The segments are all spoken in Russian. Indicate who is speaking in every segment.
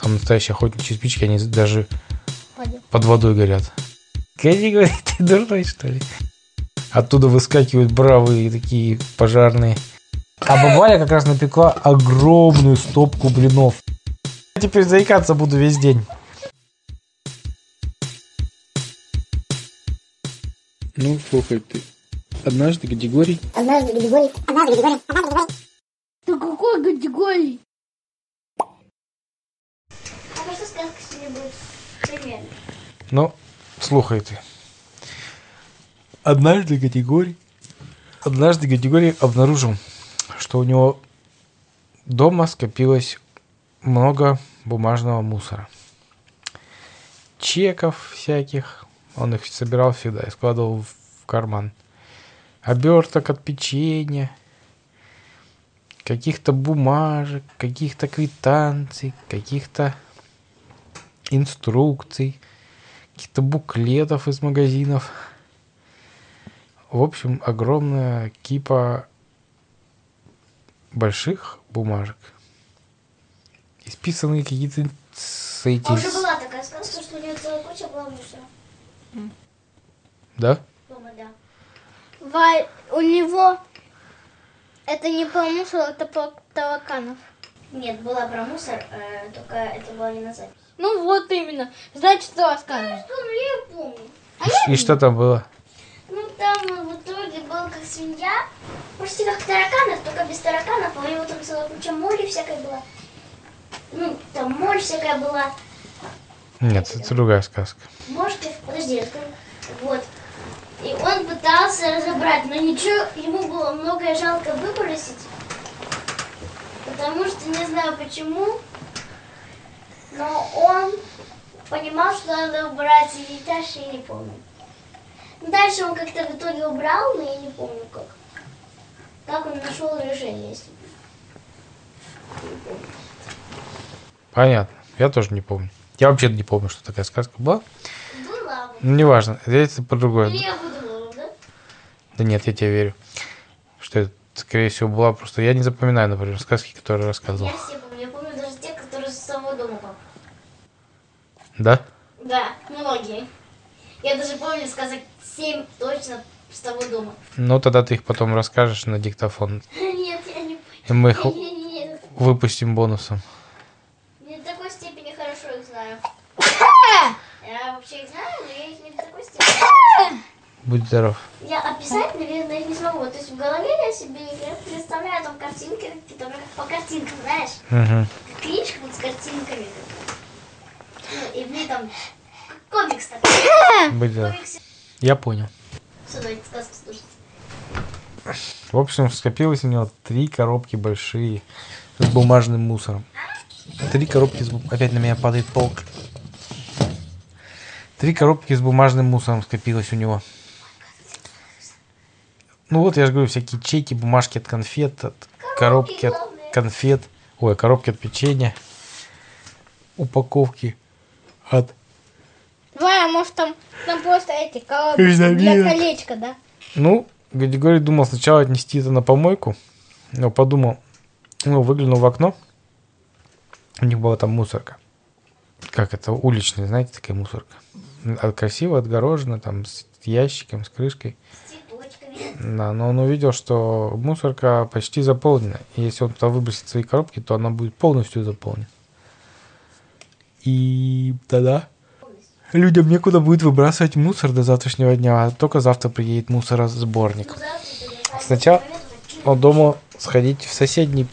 Speaker 1: Там настоящие охотничьи спички, они даже
Speaker 2: Пойдем.
Speaker 1: под водой горят. Категория, ты дурной, что ли? Оттуда выскакивают бравые такие пожарные. А бабаля как раз напекла огромную стопку блинов. Я теперь заикаться буду весь день. Ну, слухай, ты однажды Григорий
Speaker 3: Однажды Григорий, однажды Григорий, однажды Григорий.
Speaker 2: Ты какой категории?
Speaker 3: А про? Примерно.
Speaker 1: Ну. Однажды Григорий... Однажды Григорий обнаружил, что у него дома скопилось много бумажного мусора. Чеков всяких. Он их собирал всегда и складывал в карман. Оберток от печенья. Каких-то бумажек, каких-то квитанций, каких-то инструкций каких-то буклетов из магазинов. В общем, огромная кипа больших бумажек. Исписанные какие-то с эти...
Speaker 3: А уже была такая сказка, что у нее целая куча была мусора.
Speaker 1: Да?
Speaker 3: Дома, да.
Speaker 2: Вай, у него это не про мусор, это про тараканов.
Speaker 3: Нет, была про мусор, э, только это было не на запись.
Speaker 2: Ну вот именно. Значит, что рассказываешь?
Speaker 3: Что, ну помню.
Speaker 1: И что там было?
Speaker 3: Ну там э, в итоге был как свинья, почти как тараканов, только без тараканов, а у него там целая куча моли всякой была. Ну, там моль всякая была.
Speaker 1: Нет, это другая сказка.
Speaker 3: Можете, подожди, вот. И он пытался разобрать, но ничего, ему было многое жалко выбросить. Потому что не знаю почему, но он понимал, что надо убрать, и дальше я не помню. Ну, Дальше он как-то в итоге убрал, но я не помню как. Как он нашел решение, если не помню.
Speaker 1: Понятно. Я тоже не помню. Я вообще не помню, что такая сказка была.
Speaker 3: Была бы.
Speaker 1: Ну, неважно. Это по другое.
Speaker 3: Или я выдумала, да?
Speaker 1: Да нет, я тебе верю. Что это, скорее всего, была просто... Я не запоминаю, например, сказки, которые рассказывал.
Speaker 3: Я все помню. Я помню даже те, которые с самого дома папа.
Speaker 1: Да?
Speaker 3: Да, многие. Я даже помню сказок 7 точно с того дома.
Speaker 1: Ну, тогда ты их потом расскажешь на диктофон.
Speaker 3: Нет, я не
Speaker 1: И мы их выпустим бонусом.
Speaker 3: Не до такой степени хорошо их знаю. Я вообще их знаю, но я их не до такой степени.
Speaker 1: Будь здоров.
Speaker 3: Я описать, наверное, их не смогу. То есть в голове я себе я представляю там картинки как по картинкам, знаешь?
Speaker 1: Мгм.
Speaker 3: Как книжка вот с картинками. И в ней там комикс такой. Комикс.
Speaker 1: Я понял.
Speaker 3: Слушать.
Speaker 1: В общем, скопилось у него три коробки большие с бумажным мусором. Три коробки с Опять на меня падает полк. Три коробки с бумажным мусором скопилось у него. Ну вот, я же говорю, всякие чеки, бумажки от конфет, от коробки от
Speaker 3: главное.
Speaker 1: конфет, ой, коробки от печенья, упаковки от...
Speaker 2: Вай, а может там, там просто эти
Speaker 1: Витамины.
Speaker 2: для колечка, да?
Speaker 1: Ну, Григорий думал сначала отнести это на помойку, но подумал, ну, выглянул в окно, у них была там мусорка. Как это, уличная, знаете, такая мусорка. А Красиво отгорожена, там, с ящиком, с крышкой. Да, но он увидел, что мусорка почти заполнена. И если он туда выбросит свои коробки, то она будет полностью заполнена. И тогда людям некуда будет выбрасывать мусор до завтрашнего дня, а только завтра приедет мусоросборник. Сначала он думал сходить в соседний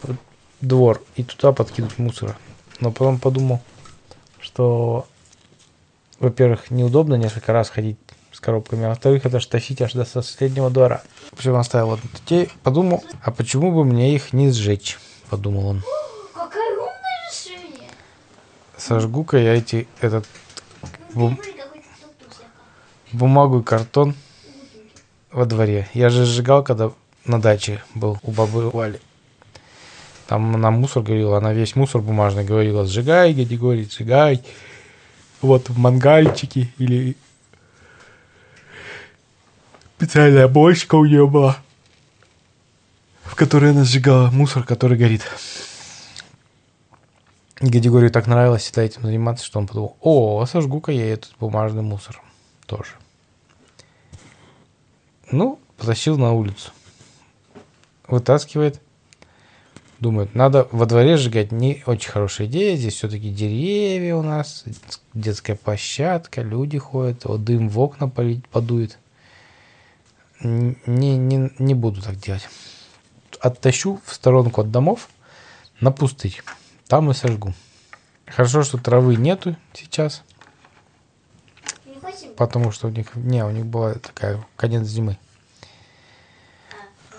Speaker 1: двор и туда подкинуть мусора. Но потом подумал, что, во-первых, неудобно несколько раз ходить с коробками, а во-вторых, это ж тащить аж до соседнего двора. В общем, оставил вот детей, подумал, а почему бы мне их не сжечь, подумал он. Сожгу-ка я эти, этот бум- бумагу и картон во дворе. Я же сжигал, когда на даче был у бабы Вали. Там она мусор говорила, она весь мусор бумажный говорила, сжигай, Григорий, сжигай. Вот в мангальчике или специальная бочка у нее была, в которой она сжигала мусор, который горит. Гадигорию так нравилось всегда этим заниматься, что он подумал, о, сожгу-ка я этот бумажный мусор тоже. Ну, потащил на улицу. Вытаскивает. Думает, надо во дворе сжигать. Не очень хорошая идея. Здесь все-таки деревья у нас, детская площадка, люди ходят, вот дым в окна подует. Не, не, не буду так делать. Оттащу в сторонку от домов на пустырь. Там и сожгу. Хорошо, что травы нету сейчас, потому что у них не, у них была такая конец зимы.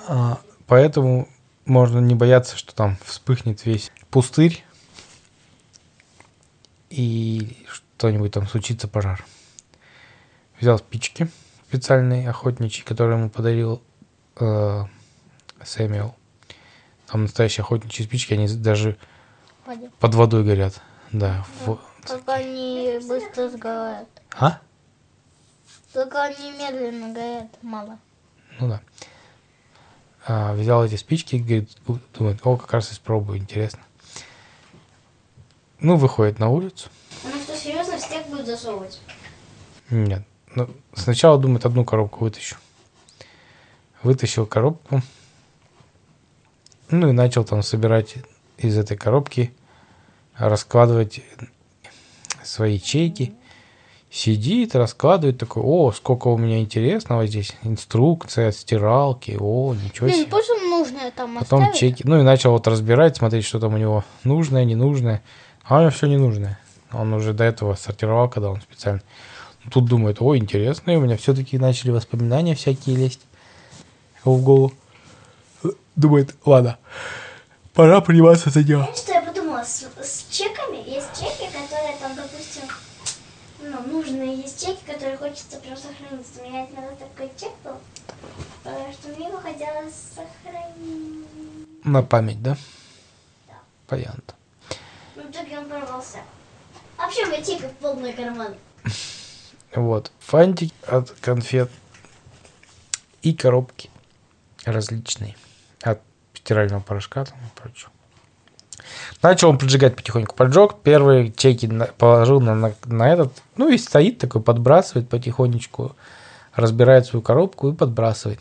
Speaker 1: А, поэтому можно не бояться, что там вспыхнет весь пустырь и что-нибудь там случится пожар. Взял спички специальные охотничьи, которые ему подарил э, Сэмюэл. Там настоящие охотничьи спички, они даже
Speaker 2: Пойдем.
Speaker 1: под водой горят. Да. в-
Speaker 2: Только они быстро сгорают.
Speaker 1: А?
Speaker 2: Только они медленно горят, мало.
Speaker 1: Ну да. А, взял эти спички, говорит, думает, о, как раз испробую, интересно. Ну, выходит на улицу.
Speaker 3: Она что, серьезно в стек будет засовывать?
Speaker 1: Нет. Ну, сначала думает, одну коробку вытащу. Вытащил коробку. Ну и начал там собирать из этой коробки, раскладывать свои ячейки. Сидит, раскладывает, такой, о, сколько у меня интересного здесь. Инструкция, стиралки, о, ничего
Speaker 2: Блин,
Speaker 1: себе.
Speaker 2: просто нужное там
Speaker 1: Потом
Speaker 2: оставить.
Speaker 1: чеки. Ну и начал вот разбирать, смотреть, что там у него нужное, ненужное. А у него все ненужное. Он уже до этого сортировал, когда он специально. Тут думает, о, интересно, и у меня все-таки начали воспоминания всякие лезть в голову. Думает, ладно, пора приниматься за дело.
Speaker 3: Я подумала? С, с чеками есть чеки, которые там, допустим, ну, нужные есть чеки, которые хочется прям сохранить. У меня иногда такой чек был, э, что мне его хотелось сохранить.
Speaker 1: На память, да?
Speaker 3: Да.
Speaker 1: Понятно.
Speaker 3: Ну, в итоге он порвался. А вообще у меня чеков полный карман.
Speaker 1: Вот. Фантик от конфет и коробки различные. От стирального порошка там и прочего. Начал он поджигать потихоньку. Поджег, первые чеки положил на, на, на этот. Ну и стоит такой, подбрасывает потихонечку. Разбирает свою коробку и подбрасывает.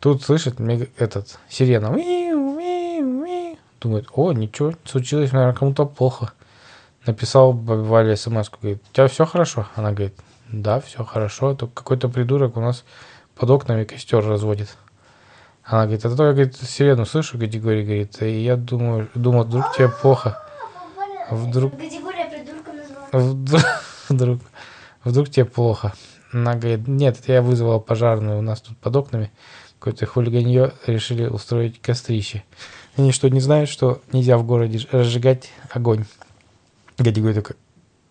Speaker 1: Тут слышит этот сирена. Думает, о, ничего, случилось, наверное, кому-то плохо. Написал Вале смс говорит, у тебя все хорошо? Она говорит, да, все хорошо, только какой-то придурок у нас под окнами костер разводит. Она говорит, это то я говорит, сирену слышу, категории, говорит, и я думаю, думал, вдруг тебе плохо. Вдруг-
Speaker 3: Категория придурка назвала.
Speaker 1: Вдруг, вдруг, тебе плохо. Она говорит, нет, я вызвала пожарную, у нас тут под окнами какое-то хулиганье решили устроить кострище. Они что, не знают, что нельзя в городе разжигать огонь? Гади говорит такой,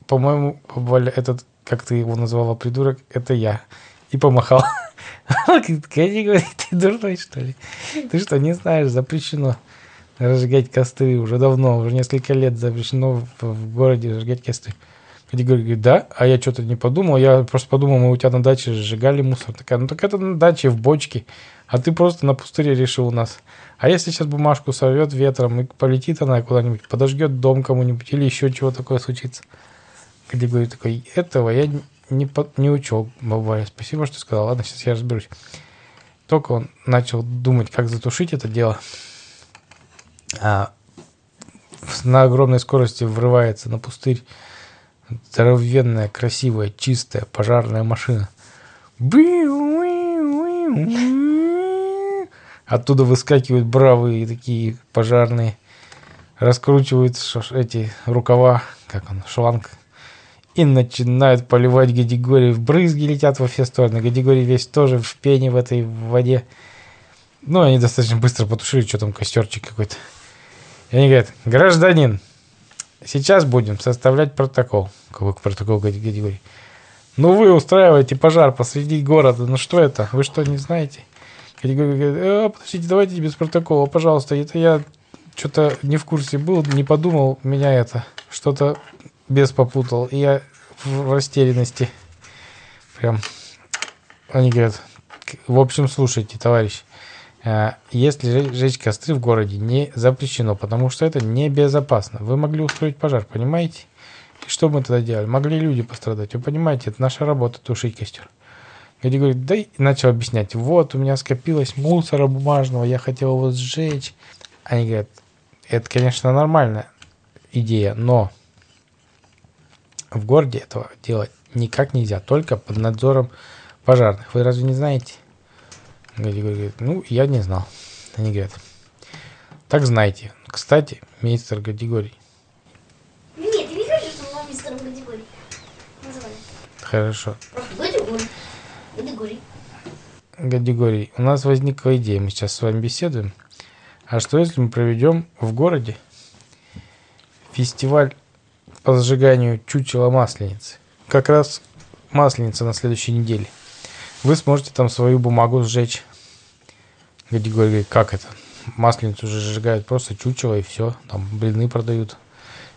Speaker 1: по-моему, Валя, этот, как ты его назвала, придурок, это я. И помахал. Она говорит, ты дурной, что ли? Ты что, не знаешь, запрещено разжигать костры уже давно, уже несколько лет запрещено в, городе разжигать костры. Гади говорит, да, а я что-то не подумал, я просто подумал, мы у тебя на даче сжигали мусор. Такая, ну так это на даче в бочке, а ты просто на пустыре решил у нас. А если сейчас бумажку сорвет ветром и полетит она куда-нибудь, подожгет дом кому-нибудь или еще чего такое случится. Гади говорит такой, этого я не, по- не учел, бабая, спасибо, что сказал, ладно, сейчас я разберусь. Только он начал думать, как затушить это дело, а на огромной скорости врывается на пустырь здоровенная, красивая, чистая пожарная машина. Оттуда выскакивают бравые такие пожарные, раскручивают эти рукава, как он, шланг, и начинают поливать Гадигорий. Брызги летят во все стороны. Гадигорий весь тоже в пене в этой воде. Ну, они достаточно быстро потушили, что там, костерчик какой-то. И они говорят, гражданин, сейчас будем составлять протокол. Какой протокол, Гади- Гадигорий? Ну, вы устраиваете пожар посреди города. Ну, что это? Вы что, не знаете? Гадигорий говорит, «Э, подождите, давайте без протокола, пожалуйста. Это я что-то не в курсе был, не подумал, меня это что-то без попутал. И я в растерянности. Прям. Они говорят, «К- в общем, слушайте, товарищ, А, Если жечь костры в городе не запрещено, потому что это небезопасно. Вы могли устроить пожар, понимаете? И что мы тогда делали? Могли люди пострадать. Вы понимаете, это наша работа тушить костер. Гади говорит, да и начал объяснять. Вот, у меня скопилось мусора бумажного, я хотел его сжечь. Они говорят, это, конечно, нормальная идея, но в городе этого делать никак нельзя, только под надзором пожарных. Вы разве не знаете? Гади говорит, ну, я не знал. Они говорят, так знаете. Кстати, мистер Гадигорий,
Speaker 3: Нет, я не хочу, чтобы его мистером категории называли.
Speaker 1: хорошо.
Speaker 3: Просто.
Speaker 1: Гадигорий, у нас возникла идея, мы сейчас с вами беседуем. А что если мы проведем в городе фестиваль по сжиганию чучела масленицы? Как раз масленица на следующей неделе. Вы сможете там свою бумагу сжечь. Гадигорий говорит, как это? Масленицу же сжигают просто чучело и все. Там блины продают,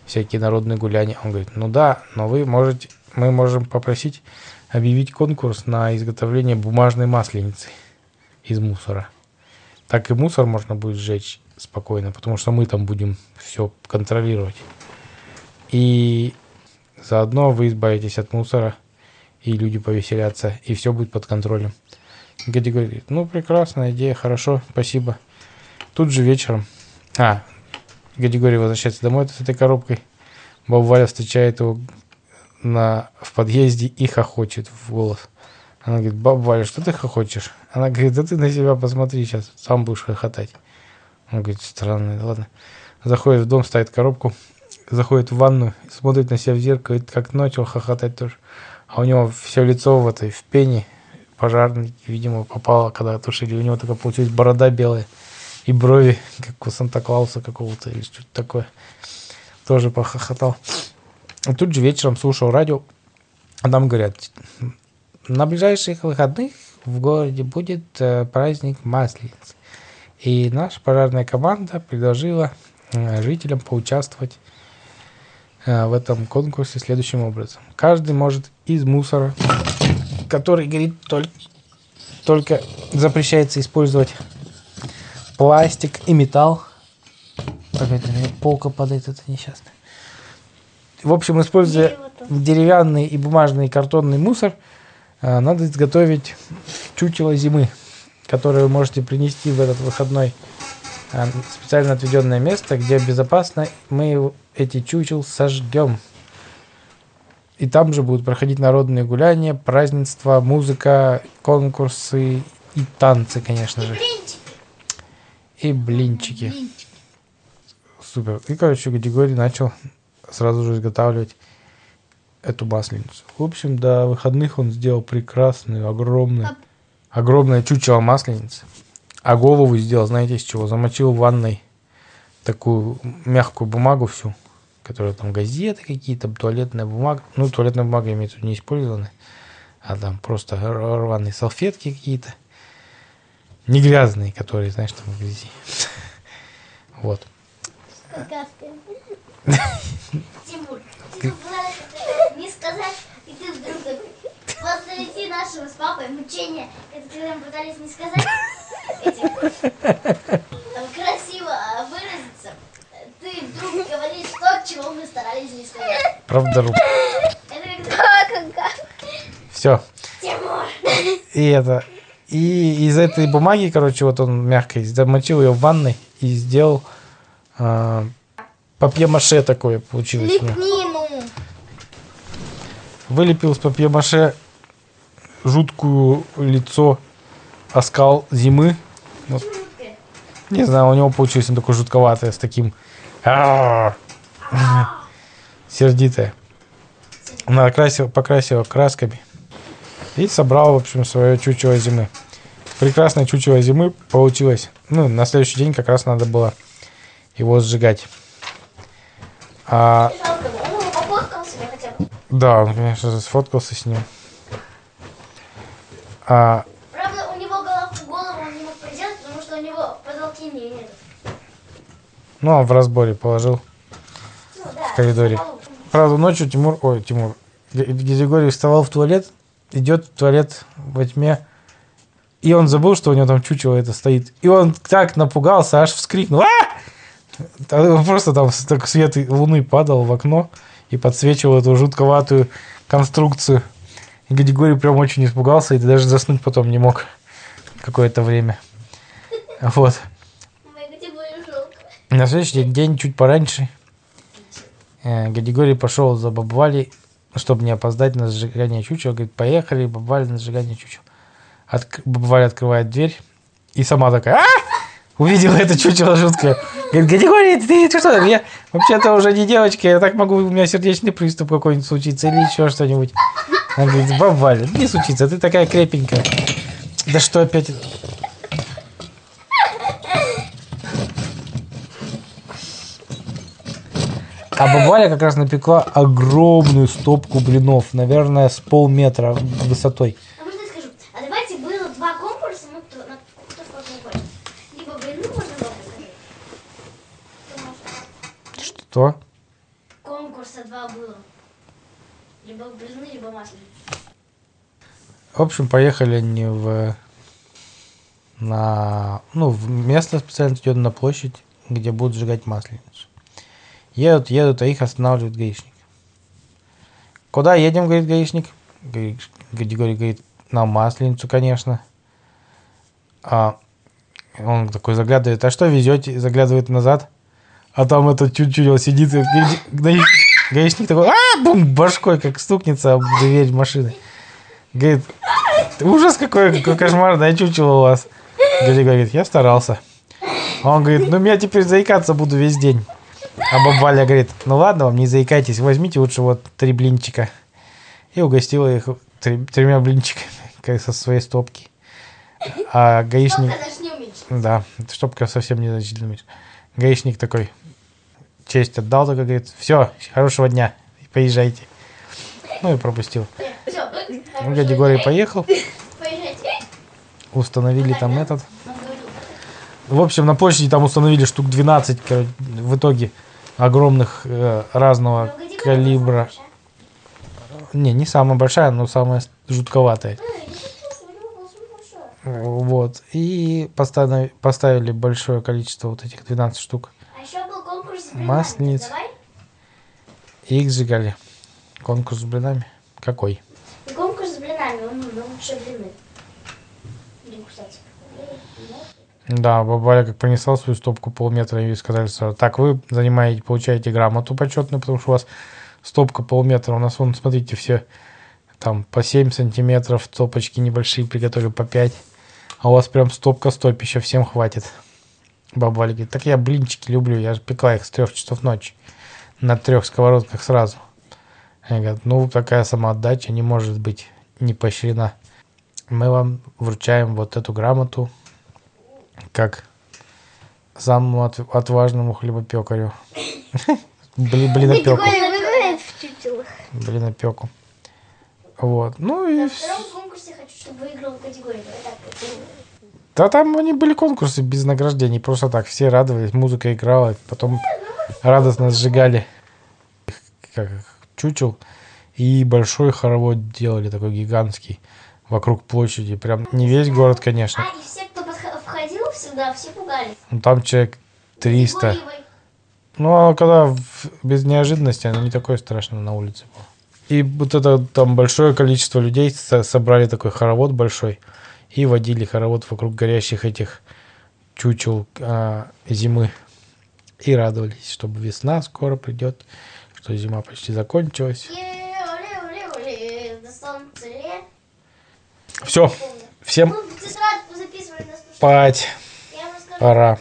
Speaker 1: всякие народные гуляния. Он говорит, ну да, но вы можете, мы можем попросить объявить конкурс на изготовление бумажной масленицы из мусора. Так и мусор можно будет сжечь спокойно, потому что мы там будем все контролировать. И заодно вы избавитесь от мусора, и люди повеселятся, и все будет под контролем. Гади говорит, ну прекрасная идея, хорошо, спасибо. Тут же вечером, а, Гадигорий возвращается домой с этой коробкой. Баба Валя встречает его на, в подъезде и хохочет в голос. Она говорит, баба Валя, что ты хохочешь? Она говорит, да ты на себя посмотри сейчас, сам будешь хохотать. Он говорит, странно, ладно. Заходит в дом, ставит коробку, заходит в ванну, смотрит на себя в зеркало, и как начал хохотать тоже. А у него все лицо в этой, в пене, пожарный, видимо, попало, когда тушили. У него такая получилась борода белая и брови, как у Санта-Клауса какого-то или что-то такое. Тоже похохотал. И тут же вечером слушал радио, а там говорят, на ближайших выходных в городе будет э, праздник Масленицы. И наша пожарная команда предложила э, жителям поучаствовать в этом конкурсе следующим образом. Каждый может из мусора, который горит только, только запрещается использовать пластик и металл. Меня полка падает, это несчастно. В общем, используя
Speaker 2: Дерево
Speaker 1: деревянный и бумажный и картонный мусор, э, надо изготовить чучело зимы, которое вы можете принести в этот выходной э, специально отведенное место, где безопасно мы эти чучел сожгем. И там же будут проходить народные гуляния, празднества, музыка, конкурсы и танцы, конечно же. И блинчики. Супер. И, короче, Григорий начал сразу же изготавливать эту масленицу. В общем, до выходных он сделал прекрасную, огромную, огромное чучело масленицы. А голову сделал, знаете, из чего? Замочил в ванной такую мягкую бумагу всю, которая там газеты какие-то, туалетная бумага. Ну, туалетная бумага в виду не использованная, а там просто рваные салфетки какие-то. Не грязные, которые, знаешь, там в грязи. Вот.
Speaker 3: Тимур, ты не сказать, и ты вдруг посреди нашего с папой мучения, когда мы пытались не сказать этим, там, красиво выразиться, ты вдруг говоришь то, чего мы старались не сказать.
Speaker 1: Правда,
Speaker 3: как
Speaker 1: Все.
Speaker 3: Тимур.
Speaker 1: И это. И из этой бумаги, короче, вот он мягкой, замочил ее в ванной и сделал э, папье-маше такое получилось.
Speaker 2: Лепнину.
Speaker 1: Вылепил из папье-маше жуткую лицо, оскал зимы. Вот. Не знаю, у него получилось он такой жутковатое, с таким «Ар!» сердитое. Накрасил, покрасил красками и собрал, в общем, свое чучело зимы. Прекрасное чучело зимы получилось. Ну, на следующий день как раз надо было его сжигать. А,
Speaker 3: он
Speaker 1: да, он, конечно же, сфоткался с ним. А,
Speaker 3: Правда, у него голову, голову он не мог приделать, потому что у него потолки не нет.
Speaker 1: ну, а в разборе положил. В коридоре. Правда, ночью Тимур, ой, Тимур, Григорий вставал в туалет, идет в туалет во тьме И он забыл, что у него там чучело это стоит. И он так напугался, аж вскрикнул. А! Та- Просто там так свет луны падал в окно и подсвечивал эту жутковатую конструкцию. И Григорий прям очень испугался и даже заснуть потом не мог какое-то время. Вот. На следующий день, чуть пораньше, Григорий пошел за бабвали, чтобы не опоздать на сжигание чучела. Говорит, поехали, бабвали на сжигание чучел. Отк... Бабваля открывает дверь и сама такая, а! Увидела это чучело жуткое. Говорит, Григорий, ты, ты что? Я вообще-то уже не девочка, я так могу, у меня сердечный приступ какой-нибудь случиться или еще что-нибудь. Она говорит, бабваля, не случится, ты такая крепенькая. Да что опять? А бабаля как раз напекла огромную стопку блинов, наверное, с полметра высотой.
Speaker 3: А можно я скажу? А давайте было два конкурса, ну, кто, на, кто в каком хочет. Либо блины можно было покажи. Кто может?
Speaker 1: Что?
Speaker 3: Конкурса два было. Либо блины, либо масло.
Speaker 1: В общем, поехали они в на ну в место специально идет на площадь, где будут сжигать масленицу. Едут, едут, а их останавливает гаишник. Куда едем, говорит гаишник? Григорий говорит, на масленицу, конечно. А он такой заглядывает, а что везете? Заглядывает назад, а там этот чуть-чуть сидит, гаишник такой, а, бум, башкой, как стукнется об дверь машины. Говорит, ужас какой, какой кошмарное чучело у вас. Григорий говорит, я старался. Он говорит, ну я теперь заикаться буду весь день. А баба Валя говорит, ну ладно вам, не заикайтесь, возьмите лучше вот три блинчика. И угостила их три- тремя блинчиками как со своей стопки. А гаишник... Да, стопка совсем не значительно меньше. Гаишник такой честь отдал, только говорит, все, хорошего дня, поезжайте. Ну и пропустил.
Speaker 3: Все.
Speaker 1: Ну, Григорий поехал,
Speaker 3: Поезжайте.
Speaker 1: установили там этот. В общем, на площади там установили штук 12, короче, в итоге огромных э, разного
Speaker 3: «Ну,
Speaker 1: калибра. Не, не самая большая, но самая жутковатая.
Speaker 3: большая?» Эй, я чувствую, у него был самый большой.
Speaker 1: Вот. И поставили, поставили большое количество вот этих 12 штук.
Speaker 3: А. Давай.
Speaker 1: И их сжигали. Конкурс с блинами. Какой?
Speaker 3: И конкурс с блинами, он на лучшие блины.
Speaker 1: Да, бабаля как понесла свою стопку полметра и сказали сразу, так, вы занимаете, получаете грамоту почетную, потому что у вас стопка полметра. У нас, вон, смотрите, все там по 7 сантиметров, стопочки небольшие приготовили по 5. А у вас прям стопка стопища, всем хватит. Баба Валя говорит, так я блинчики люблю, я же пекла их с трех часов ночи. На трех сковородках сразу. Они говорят, ну такая самоотдача не может быть не поощрена. Мы вам вручаем вот эту грамоту как самому от- отважному хлебопекарю. Блин,
Speaker 2: выглядит в чучелах.
Speaker 1: Блинопеку. Вот. Ну и...
Speaker 3: На втором конкурсе хочу, чтобы выиграл категорию.
Speaker 1: Да там они были конкурсы без награждений. Просто так все радовались, музыка играла. Потом радостно сжигали как чучел. И большой хоровод делали, такой гигантский, вокруг площади. Прям не весь город, конечно.
Speaker 3: А, и все, всегда, все пугались.
Speaker 1: Ну, Там человек 300.
Speaker 3: Григорьевой.
Speaker 1: Ну, а когда в- без неожиданности, оно не такое страшное на улице было. И вот это там большое количество людей со- собрали такой хоровод большой и водили хоровод вокруг горящих этих чучел а, зимы. И радовались, чтобы весна скоро придет, что зима почти закончилась. Все, всем
Speaker 3: слушание.
Speaker 1: спать. Пора.